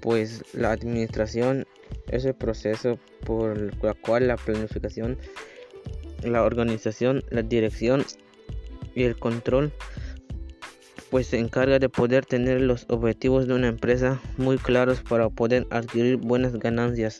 pues la administración es el proceso por el cual la planificación, la organización, la dirección y el control pues se encarga de poder tener los objetivos de una empresa muy claros para poder adquirir buenas ganancias.